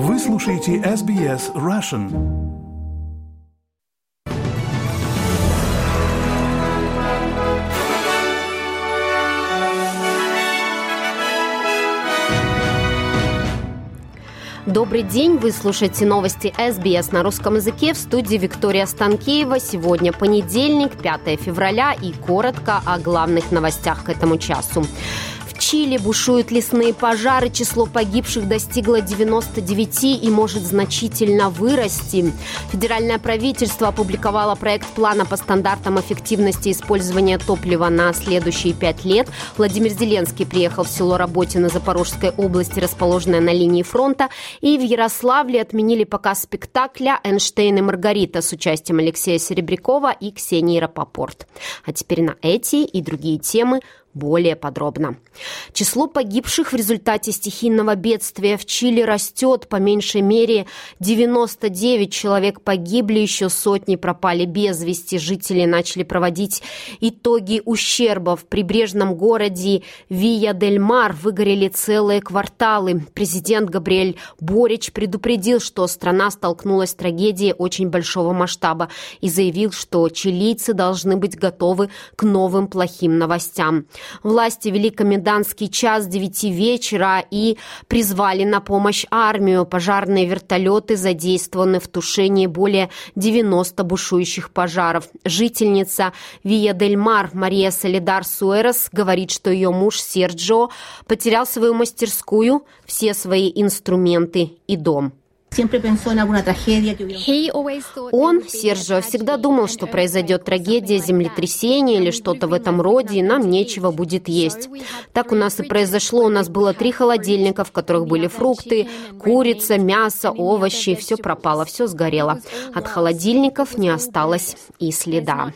Вы слушаете SBS Russian. Добрый день, вы слушаете новости СБС на русском языке в студии Виктория Станкеева. Сегодня понедельник, 5 февраля и коротко о главных новостях к этому часу. Чили бушуют лесные пожары, число погибших достигло 99 и может значительно вырасти. Федеральное правительство опубликовало проект плана по стандартам эффективности использования топлива на следующие пять лет. Владимир Зеленский приехал в село Работино Запорожской области, расположенное на линии фронта, и в Ярославле отменили показ спектакля «Эйнштейн и Маргарита» с участием Алексея Серебрякова и Ксении Рапопорт. А теперь на эти и другие темы более подробно. Число погибших в результате стихийного бедствия в Чили растет. По меньшей мере 99 человек погибли, еще сотни пропали без вести. Жители начали проводить итоги ущерба. В прибрежном городе Вия-дель-Мар выгорели целые кварталы. Президент Габриэль Борич предупредил, что страна столкнулась с трагедией очень большого масштаба и заявил, что чилийцы должны быть готовы к новым плохим новостям. Власти вели комендантский час 9 вечера и призвали на помощь армию. Пожарные вертолеты задействованы в тушении более 90 бушующих пожаров. Жительница Вия-дель-Мар Мария Солидар Суэрос говорит, что ее муж Серджо потерял свою мастерскую, все свои инструменты и дом. Он, Сержио, всегда думал, что произойдет трагедия, землетрясение или что-то в этом роде, и нам нечего будет есть. Так у нас и произошло. У нас было три холодильника, в которых были фрукты, курица, мясо, овощи. Все пропало, все сгорело. От холодильников не осталось и следа.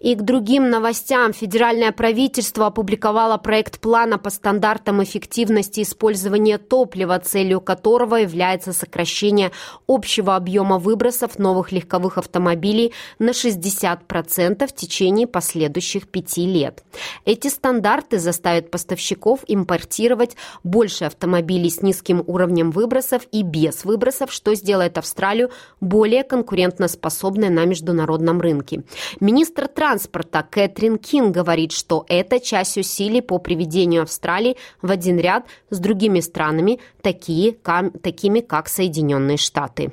И к другим новостям. Федеральное правительство опубликовало проект плана по стандартам эффективности использования топлива, целью которого которого является сокращение общего объема выбросов новых легковых автомобилей на 60% в течение последующих пяти лет. Эти стандарты заставят поставщиков импортировать больше автомобилей с низким уровнем выбросов и без выбросов, что сделает Австралию более конкурентоспособной на международном рынке. Министр транспорта Кэтрин Кин говорит, что это часть усилий по приведению Австралии в один ряд с другими странами, такие, такими как Соединенные Штаты.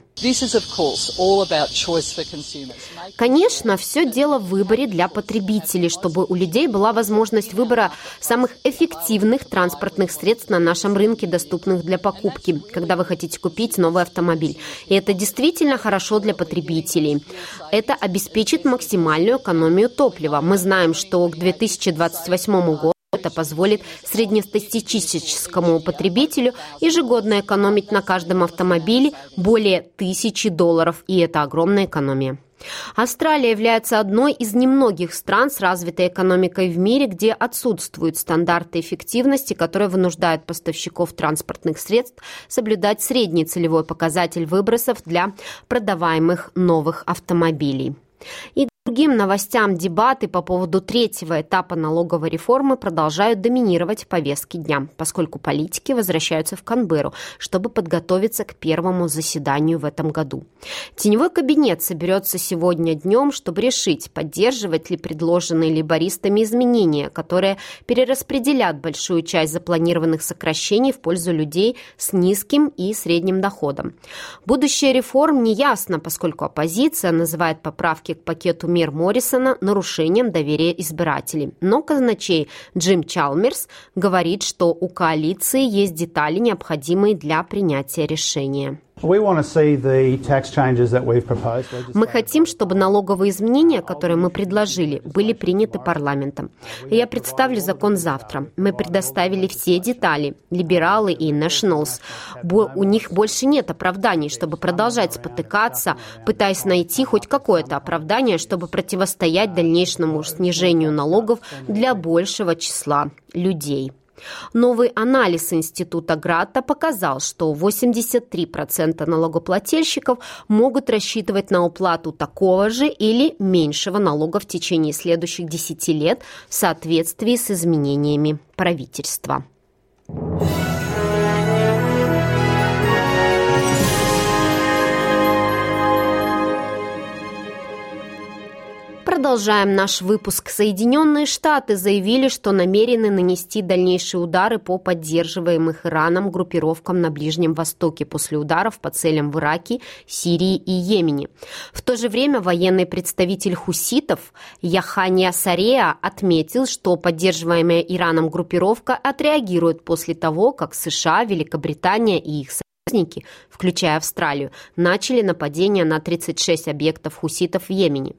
Конечно, все дело в выборе для потребителей, чтобы у людей была возможность выбора самых эффективных транспортных средств на нашем рынке, доступных для покупки, когда вы хотите купить новый автомобиль. И это действительно хорошо для потребителей. Это обеспечит максимальную экономию топлива. Мы знаем, что к 2028 году это позволит среднестатистическому потребителю ежегодно экономить на каждом автомобиле более тысячи долларов, и это огромная экономия. Австралия является одной из немногих стран с развитой экономикой в мире, где отсутствуют стандарты эффективности, которые вынуждают поставщиков транспортных средств соблюдать средний целевой показатель выбросов для продаваемых новых автомобилей. Другим новостям дебаты по поводу третьего этапа налоговой реформы продолжают доминировать повестки дня, поскольку политики возвращаются в Канберру, чтобы подготовиться к первому заседанию в этом году. Теневой кабинет соберется сегодня днем, чтобы решить, поддерживать ли предложенные либористами изменения, которые перераспределят большую часть запланированных сокращений в пользу людей с низким и средним доходом. Будущее реформ не ясно, поскольку оппозиция называет поправки к пакету мер Моррисона нарушением доверия избирателей. Но казначей Джим Чалмерс говорит, что у коалиции есть детали, необходимые для принятия решения. Мы хотим, чтобы налоговые изменения, которые мы предложили, были приняты парламентом. Я представлю закон завтра. Мы предоставили все детали. Либералы и Nationals. У них больше нет оправданий, чтобы продолжать спотыкаться, пытаясь найти хоть какое-то оправдание, чтобы противостоять дальнейшему снижению налогов для большего числа людей. Новый анализ Института Гратта показал, что 83% налогоплательщиков могут рассчитывать на уплату такого же или меньшего налога в течение следующих 10 лет в соответствии с изменениями правительства. Продолжаем наш выпуск. Соединенные Штаты заявили, что намерены нанести дальнейшие удары по поддерживаемых Ираном группировкам на Ближнем Востоке после ударов по целям в Ираке, Сирии и Йемене. В то же время военный представитель хуситов Яхания Сарея отметил, что поддерживаемая Ираном группировка отреагирует после того, как США, Великобритания и их союзники, включая Австралию, начали нападение на 36 объектов хуситов в Йемене.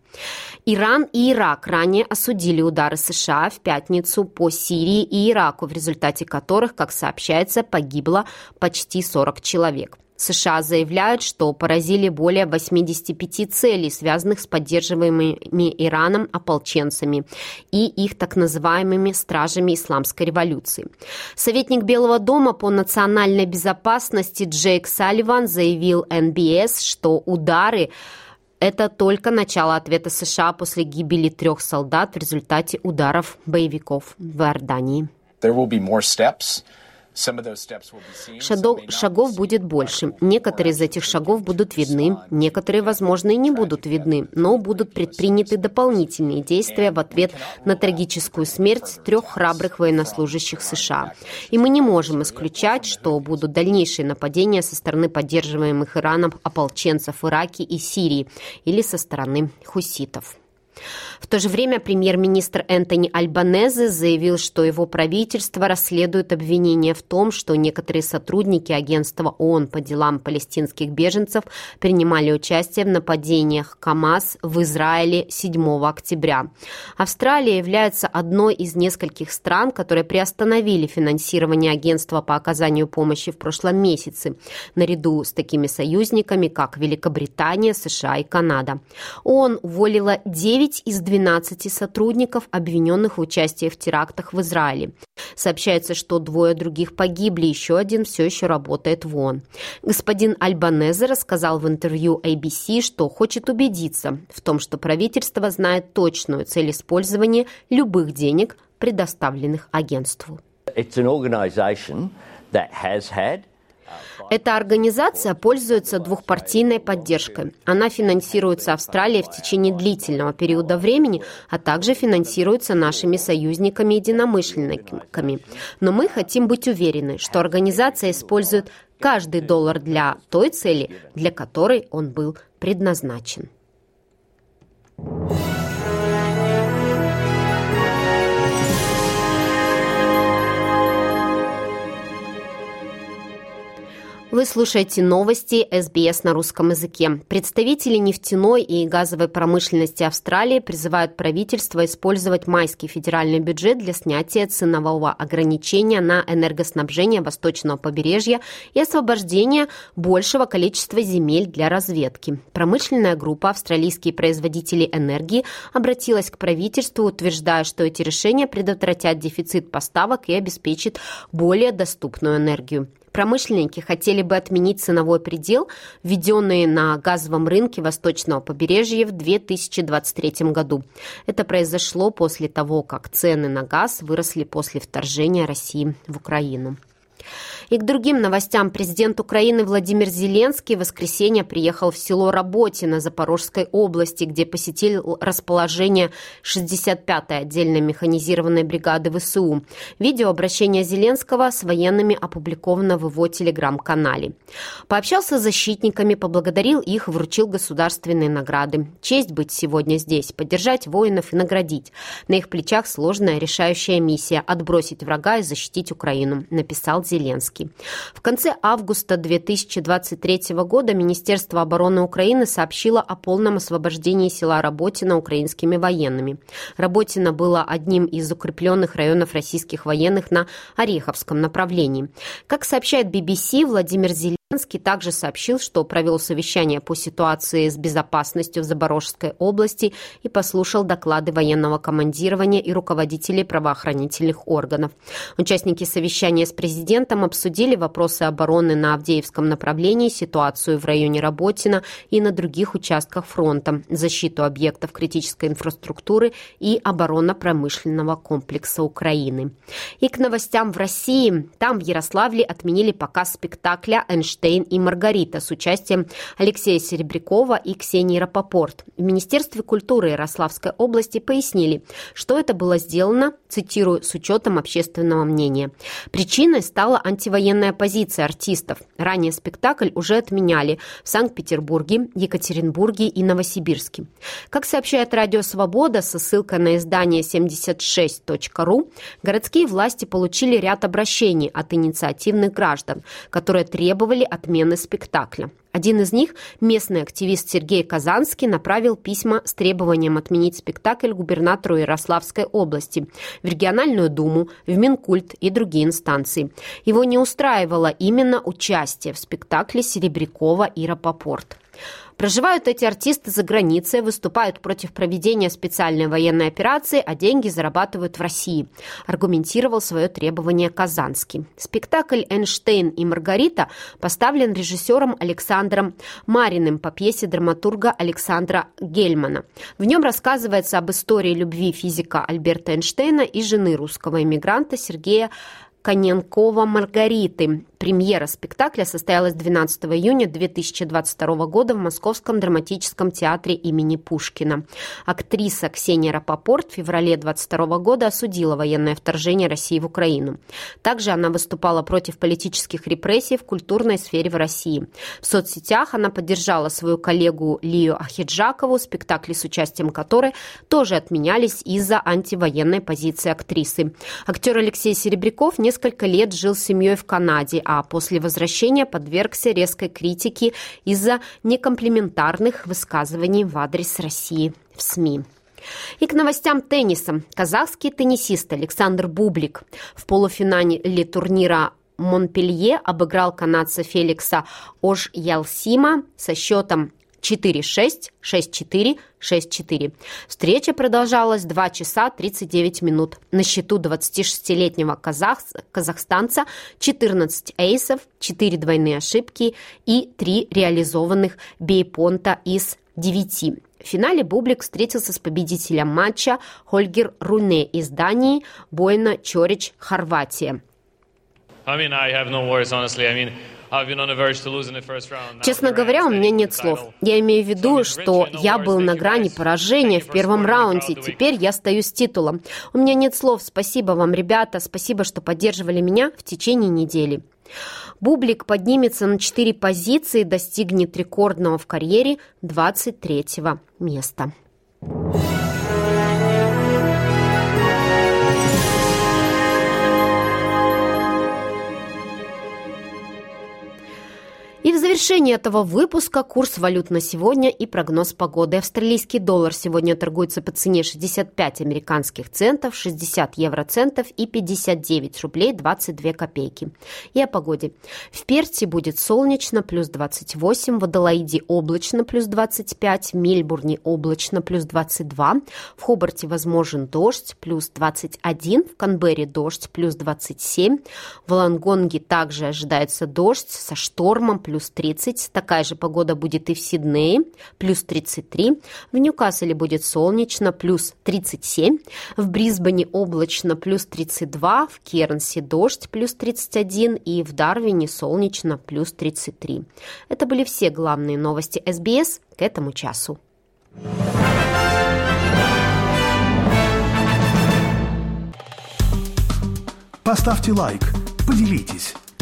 Иран и Ирак ранее осудили удары США в пятницу по Сирии и Ираку, в результате которых, как сообщается, погибло почти 40 человек. США заявляют, что поразили более 85 целей, связанных с поддерживаемыми Ираном ополченцами и их так называемыми стражами исламской революции. Советник Белого дома по национальной безопасности Джейк Салливан заявил НБС, что удары это только начало ответа США после гибели трех солдат в результате ударов боевиков в Иордании. There will be more steps. Шагов, шагов будет больше. Некоторые из этих шагов будут видны, некоторые, возможно, и не будут видны, но будут предприняты дополнительные действия в ответ на трагическую смерть трех храбрых военнослужащих США. И мы не можем исключать, что будут дальнейшие нападения со стороны поддерживаемых Ираном ополченцев в Ираке и Сирии или со стороны хуситов. В то же время премьер-министр Энтони Альбанезе заявил, что его правительство расследует обвинения в том, что некоторые сотрудники агентства ООН по делам палестинских беженцев принимали участие в нападениях КАМАЗ в Израиле 7 октября. Австралия является одной из нескольких стран, которые приостановили финансирование агентства по оказанию помощи в прошлом месяце, наряду с такими союзниками, как Великобритания, США и Канада. ООН уволила 9 из 12 сотрудников, обвиненных в участии в терактах в Израиле. Сообщается, что двое других погибли, еще один все еще работает в ООН. Господин Альбанезе рассказал в интервью ABC, что хочет убедиться в том, что правительство знает точную цель использования любых денег, предоставленных агентству. It's an organization that has had эта организация пользуется двухпартийной поддержкой. Она финансируется Австралией в течение длительного периода времени, а также финансируется нашими союзниками и единомышленниками. Но мы хотим быть уверены, что организация использует каждый доллар для той цели, для которой он был предназначен. Вы слушаете новости СБС на русском языке. Представители нефтяной и газовой промышленности Австралии призывают правительство использовать майский федеральный бюджет для снятия ценового ограничения на энергоснабжение восточного побережья и освобождения большего количества земель для разведки. Промышленная группа «Австралийские производители энергии» обратилась к правительству, утверждая, что эти решения предотвратят дефицит поставок и обеспечат более доступную энергию. Промышленники хотели бы отменить ценовой предел, введенный на газовом рынке восточного побережья в 2023 году. Это произошло после того, как цены на газ выросли после вторжения России в Украину. И к другим новостям. Президент Украины Владимир Зеленский в воскресенье приехал в село Работино Запорожской области, где посетил расположение 65-й отдельной механизированной бригады ВСУ. Видео обращения Зеленского с военными опубликовано в его телеграм-канале. Пообщался с защитниками, поблагодарил их, вручил государственные награды. Честь быть сегодня здесь, поддержать воинов и наградить. На их плечах сложная решающая миссия – отбросить врага и защитить Украину, написал Зеленский. Зеленский. В конце августа 2023 года Министерство обороны Украины сообщило о полном освобождении села Работино украинскими военными. Работино было одним из укрепленных районов российских военных на Ореховском направлении. Как сообщает BBC, Владимир Зеленский Зеленский также сообщил, что провел совещание по ситуации с безопасностью в Запорожской области и послушал доклады военного командирования и руководителей правоохранительных органов. Участники совещания с президентом обсудили вопросы обороны на Авдеевском направлении, ситуацию в районе Работина и на других участках фронта, защиту объектов критической инфраструктуры и оборонно-промышленного комплекса Украины. И к новостям в России. Там в Ярославле отменили показ спектакля «Эйнштейн Эйнштейн и Маргарита с участием Алексея Серебрякова и Ксении Рапопорт. В Министерстве культуры Ярославской области пояснили, что это было сделано, цитирую, с учетом общественного мнения. Причиной стала антивоенная позиция артистов. Ранее спектакль уже отменяли в Санкт-Петербурге, Екатеринбурге и Новосибирске. Как сообщает Радио Свобода со ссылкой на издание 76.ru, городские власти получили ряд обращений от инициативных граждан, которые требовали отмены спектакля. Один из них, местный активист Сергей Казанский, направил письма с требованием отменить спектакль губернатору Ярославской области, в региональную думу, в Минкульт и другие инстанции. Его не устраивало именно участие в спектакле Серебрякова и Рапопорт. Проживают эти артисты за границей, выступают против проведения специальной военной операции, а деньги зарабатывают в России, аргументировал свое требование Казанский. Спектакль «Эйнштейн и Маргарита» поставлен режиссером Александром Мариным по пьесе драматурга Александра Гельмана. В нем рассказывается об истории любви физика Альберта Эйнштейна и жены русского иммигранта Сергея Коненкова Маргариты. Премьера спектакля состоялась 12 июня 2022 года в Московском драматическом театре имени Пушкина. Актриса Ксения Рапопорт в феврале 2022 года осудила военное вторжение России в Украину. Также она выступала против политических репрессий в культурной сфере в России. В соцсетях она поддержала свою коллегу Лию Ахиджакову, спектакли с участием которой тоже отменялись из-за антивоенной позиции актрисы. Актер Алексей Серебряков не несколько лет жил с семьей в Канаде, а после возвращения подвергся резкой критике из-за некомплементарных высказываний в адрес России в СМИ. И к новостям тенниса. Казахский теннисист Александр Бублик в полуфинале турнира Монпелье обыграл канадца Феликса Ож-Ялсима со счетом 4-6, 6-4, 6-4. Встреча продолжалась 2 часа 39 минут. На счету 26-летнего казах... казахстанца 14 эйсов, 4 двойные ошибки и 3 реализованных бейпонта из 9. В финале Бублик встретился с победителем матча Хольгер Руне из Дании, Бойна Чорич, Хорватия. I mean, I have no words, honestly. I mean, Честно говоря, у меня нет слов. Я имею в виду, что я был на грани поражения в первом раунде. Теперь я стою с титулом. У меня нет слов. Спасибо вам, ребята. Спасибо, что поддерживали меня в течение недели. Бублик поднимется на 4 позиции и достигнет рекордного в карьере 23 места. Завершении этого выпуска курс валют на сегодня и прогноз погоды. Австралийский доллар сегодня торгуется по цене 65 американских центов, 60 евроцентов и 59 рублей 22 копейки. И о погоде. В Перте будет солнечно, плюс 28, в Адалаиде облачно, плюс 25, в Мельбурне облачно, плюс 22, в Хобарте возможен дождь, плюс 21, в Канберре дождь, плюс 27, в Лангонге также ожидается дождь со штормом, плюс плюс 30. Такая же погода будет и в Сиднее, плюс 33. В Ньюкасселе будет солнечно, плюс 37. В Брисбене облачно, плюс 32. В Кернсе дождь, плюс 31. И в Дарвине солнечно, плюс 33. Это были все главные новости СБС к этому часу. Поставьте лайк, поделитесь,